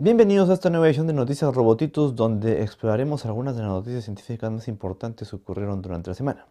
Bienvenidos a esta nueva edición de Noticias Robotitos, donde exploraremos algunas de las noticias científicas más importantes que ocurrieron durante la semana.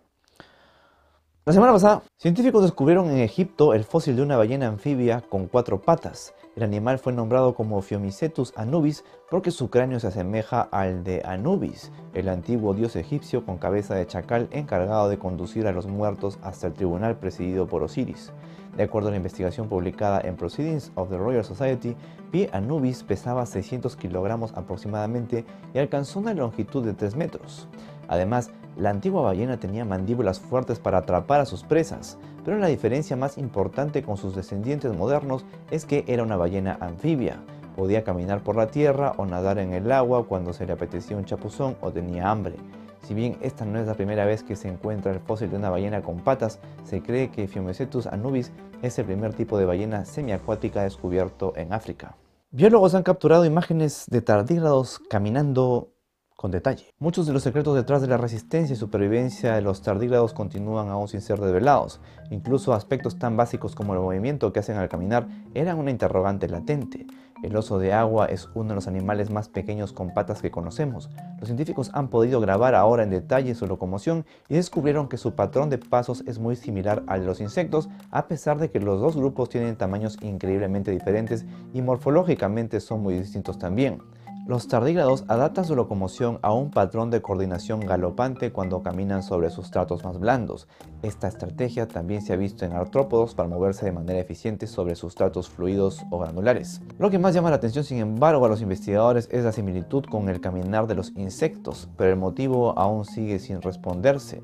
La semana pasada, científicos descubrieron en Egipto el fósil de una ballena anfibia con cuatro patas. El animal fue nombrado como Phiomicetus anubis porque su cráneo se asemeja al de Anubis, el antiguo dios egipcio con cabeza de chacal encargado de conducir a los muertos hasta el tribunal presidido por Osiris. De acuerdo a la investigación publicada en Proceedings of the Royal Society, P. Anubis pesaba 600 kilogramos aproximadamente y alcanzó una longitud de 3 metros. Además, la antigua ballena tenía mandíbulas fuertes para atrapar a sus presas, pero la diferencia más importante con sus descendientes modernos es que era una ballena anfibia. Podía caminar por la tierra o nadar en el agua cuando se le apetecía un chapuzón o tenía hambre. Si bien esta no es la primera vez que se encuentra el fósil de una ballena con patas, se cree que Phiomecetus anubis es el primer tipo de ballena semiacuática descubierto en África. Biólogos han capturado imágenes de tardígrados caminando con detalle. Muchos de los secretos detrás de la resistencia y supervivencia de los tardígrados continúan aún sin ser revelados. Incluso aspectos tan básicos como el movimiento que hacen al caminar eran una interrogante latente. El oso de agua es uno de los animales más pequeños con patas que conocemos. Los científicos han podido grabar ahora en detalle su locomoción y descubrieron que su patrón de pasos es muy similar al de los insectos, a pesar de que los dos grupos tienen tamaños increíblemente diferentes y morfológicamente son muy distintos también. Los tardígrados adaptan su locomoción a un patrón de coordinación galopante cuando caminan sobre sustratos más blandos. Esta estrategia también se ha visto en artrópodos para moverse de manera eficiente sobre sustratos fluidos o granulares. Lo que más llama la atención, sin embargo, a los investigadores es la similitud con el caminar de los insectos, pero el motivo aún sigue sin responderse.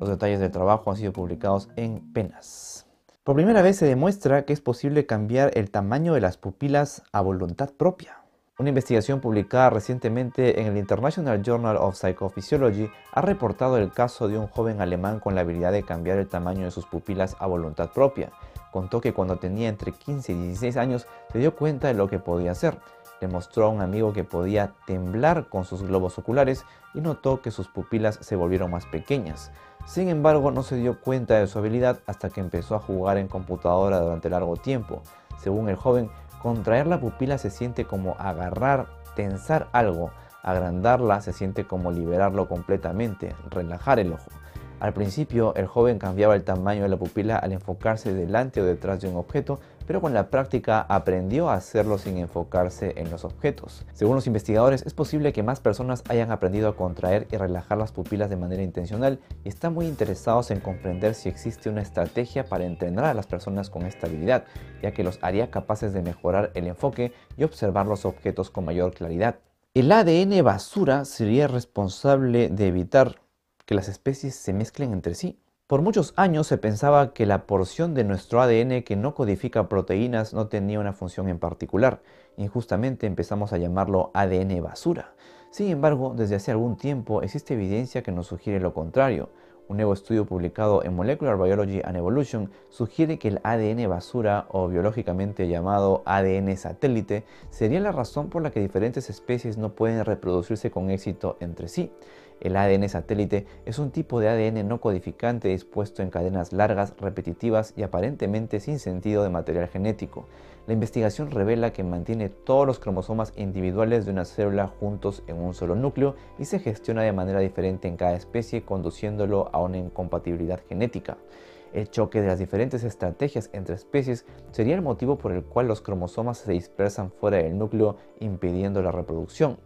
Los detalles del trabajo han sido publicados en Penas. Por primera vez se demuestra que es posible cambiar el tamaño de las pupilas a voluntad propia. Una investigación publicada recientemente en el International Journal of Psychophysiology ha reportado el caso de un joven alemán con la habilidad de cambiar el tamaño de sus pupilas a voluntad propia. Contó que cuando tenía entre 15 y 16 años se dio cuenta de lo que podía hacer. Le mostró a un amigo que podía temblar con sus globos oculares y notó que sus pupilas se volvieron más pequeñas. Sin embargo, no se dio cuenta de su habilidad hasta que empezó a jugar en computadora durante largo tiempo. Según el joven, Contraer la pupila se siente como agarrar, tensar algo. Agrandarla se siente como liberarlo completamente, relajar el ojo. Al principio, el joven cambiaba el tamaño de la pupila al enfocarse delante o detrás de un objeto, pero con la práctica aprendió a hacerlo sin enfocarse en los objetos. Según los investigadores, es posible que más personas hayan aprendido a contraer y relajar las pupilas de manera intencional y están muy interesados en comprender si existe una estrategia para entrenar a las personas con esta habilidad, ya que los haría capaces de mejorar el enfoque y observar los objetos con mayor claridad. El ADN basura sería responsable de evitar que las especies se mezclen entre sí. Por muchos años se pensaba que la porción de nuestro ADN que no codifica proteínas no tenía una función en particular. Injustamente empezamos a llamarlo ADN basura. Sin embargo, desde hace algún tiempo existe evidencia que nos sugiere lo contrario. Un nuevo estudio publicado en Molecular Biology and Evolution sugiere que el ADN basura o biológicamente llamado ADN satélite sería la razón por la que diferentes especies no pueden reproducirse con éxito entre sí. El ADN satélite es un tipo de ADN no codificante dispuesto en cadenas largas, repetitivas y aparentemente sin sentido de material genético. La investigación revela que mantiene todos los cromosomas individuales de una célula juntos en un solo núcleo y se gestiona de manera diferente en cada especie conduciéndolo a una incompatibilidad genética. El choque de las diferentes estrategias entre especies sería el motivo por el cual los cromosomas se dispersan fuera del núcleo impidiendo la reproducción.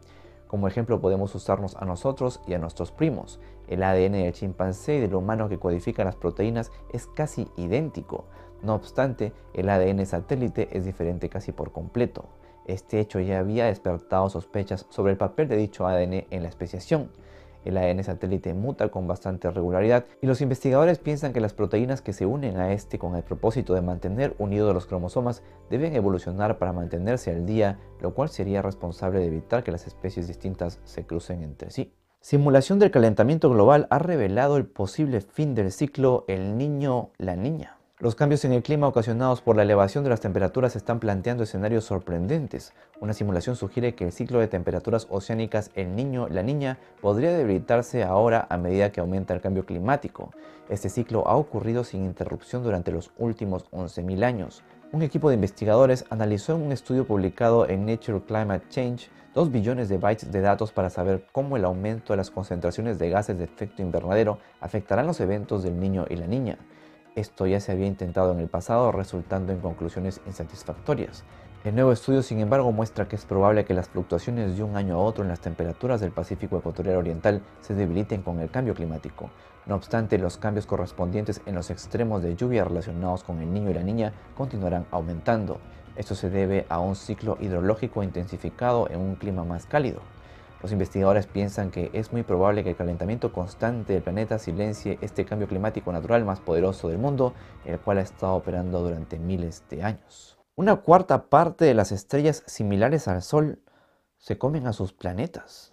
Como ejemplo podemos usarnos a nosotros y a nuestros primos. El ADN del chimpancé y del humano que codifica las proteínas es casi idéntico. No obstante, el ADN satélite es diferente casi por completo. Este hecho ya había despertado sospechas sobre el papel de dicho ADN en la especiación. El ADN satélite muta con bastante regularidad y los investigadores piensan que las proteínas que se unen a este con el propósito de mantener unidos los cromosomas deben evolucionar para mantenerse al día, lo cual sería responsable de evitar que las especies distintas se crucen entre sí. Simulación del calentamiento global ha revelado el posible fin del ciclo el niño-la niña. Los cambios en el clima ocasionados por la elevación de las temperaturas están planteando escenarios sorprendentes. Una simulación sugiere que el ciclo de temperaturas oceánicas El Niño-La Niña podría debilitarse ahora a medida que aumenta el cambio climático. Este ciclo ha ocurrido sin interrupción durante los últimos 11.000 años. Un equipo de investigadores analizó en un estudio publicado en Nature Climate Change 2 billones de bytes de datos para saber cómo el aumento de las concentraciones de gases de efecto invernadero afectarán los eventos del niño y la niña. Esto ya se había intentado en el pasado, resultando en conclusiones insatisfactorias. El nuevo estudio, sin embargo, muestra que es probable que las fluctuaciones de un año a otro en las temperaturas del Pacífico Ecuatorial Oriental se debiliten con el cambio climático. No obstante, los cambios correspondientes en los extremos de lluvia relacionados con el niño y la niña continuarán aumentando. Esto se debe a un ciclo hidrológico intensificado en un clima más cálido. Los investigadores piensan que es muy probable que el calentamiento constante del planeta silencie este cambio climático natural más poderoso del mundo, el cual ha estado operando durante miles de años. Una cuarta parte de las estrellas similares al Sol se comen a sus planetas.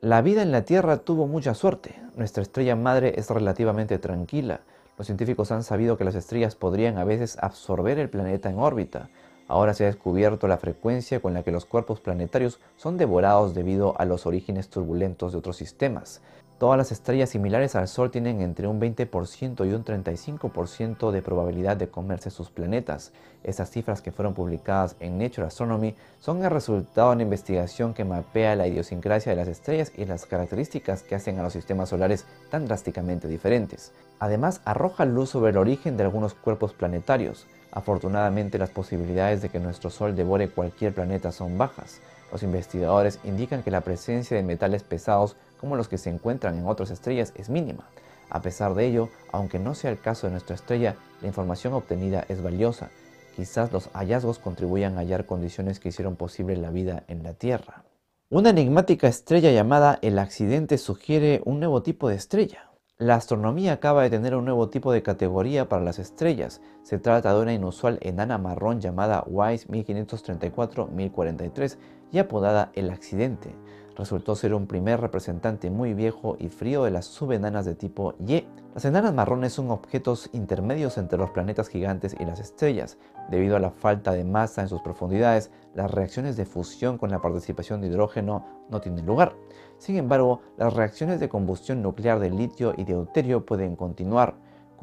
La vida en la Tierra tuvo mucha suerte. Nuestra estrella madre es relativamente tranquila. Los científicos han sabido que las estrellas podrían a veces absorber el planeta en órbita, Ahora se ha descubierto la frecuencia con la que los cuerpos planetarios son devorados debido a los orígenes turbulentos de otros sistemas. Todas las estrellas similares al Sol tienen entre un 20% y un 35% de probabilidad de comerse sus planetas. Estas cifras que fueron publicadas en Nature Astronomy son el resultado de una investigación que mapea la idiosincrasia de las estrellas y las características que hacen a los sistemas solares tan drásticamente diferentes. Además, arroja luz sobre el origen de algunos cuerpos planetarios. Afortunadamente las posibilidades de que nuestro Sol devore cualquier planeta son bajas. Los investigadores indican que la presencia de metales pesados como los que se encuentran en otras estrellas es mínima. A pesar de ello, aunque no sea el caso de nuestra estrella, la información obtenida es valiosa. Quizás los hallazgos contribuyan a hallar condiciones que hicieron posible la vida en la Tierra. Una enigmática estrella llamada el accidente sugiere un nuevo tipo de estrella. La astronomía acaba de tener un nuevo tipo de categoría para las estrellas. Se trata de una inusual enana marrón llamada WISE 1534-1043 y apodada el accidente. Resultó ser un primer representante muy viejo y frío de las subenanas de tipo Y. Las enanas marrones son objetos intermedios entre los planetas gigantes y las estrellas. Debido a la falta de masa en sus profundidades, las reacciones de fusión con la participación de hidrógeno no tienen lugar. Sin embargo, las reacciones de combustión nuclear de litio y de deuterio pueden continuar.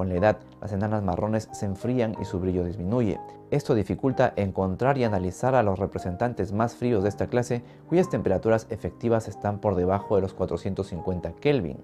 Con la edad, las enanas marrones se enfrían y su brillo disminuye. Esto dificulta encontrar y analizar a los representantes más fríos de esta clase cuyas temperaturas efectivas están por debajo de los 450 Kelvin.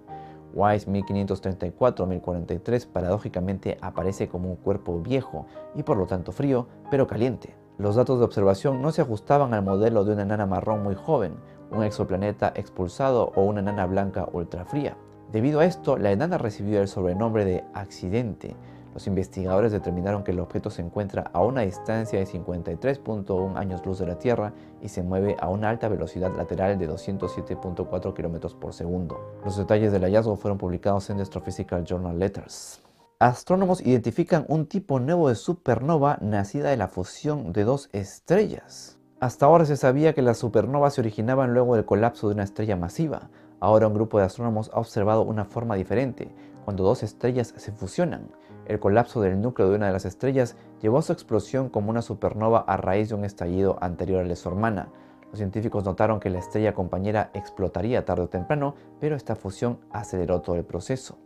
WISE 1534-1043 paradójicamente aparece como un cuerpo viejo y por lo tanto frío, pero caliente. Los datos de observación no se ajustaban al modelo de una enana marrón muy joven, un exoplaneta expulsado o una enana blanca ultrafría. Debido a esto, la enana recibió el sobrenombre de accidente. Los investigadores determinaron que el objeto se encuentra a una distancia de 53.1 años luz de la Tierra y se mueve a una alta velocidad lateral de 207.4 km por segundo. Los detalles del hallazgo fueron publicados en the Astrophysical Journal Letters. Astrónomos identifican un tipo nuevo de supernova nacida de la fusión de dos estrellas. Hasta ahora se sabía que las supernovas se originaban luego del colapso de una estrella masiva. Ahora un grupo de astrónomos ha observado una forma diferente, cuando dos estrellas se fusionan. El colapso del núcleo de una de las estrellas llevó a su explosión como una supernova a raíz de un estallido anterior a la su hermana. Los científicos notaron que la estrella compañera explotaría tarde o temprano, pero esta fusión aceleró todo el proceso.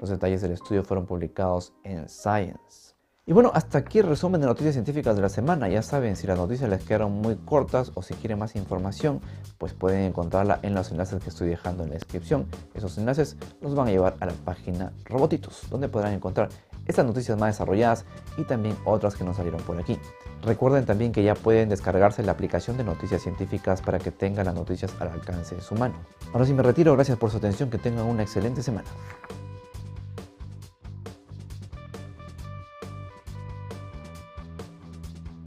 Los detalles del estudio fueron publicados en Science. Y bueno, hasta aquí el resumen de noticias científicas de la semana. Ya saben, si las noticias les quedaron muy cortas o si quieren más información, pues pueden encontrarla en los enlaces que estoy dejando en la descripción. Esos enlaces los van a llevar a la página Robotitos, donde podrán encontrar estas noticias más desarrolladas y también otras que no salieron por aquí. Recuerden también que ya pueden descargarse la aplicación de noticias científicas para que tengan las noticias al alcance de su mano. Ahora sí me retiro, gracias por su atención, que tengan una excelente semana.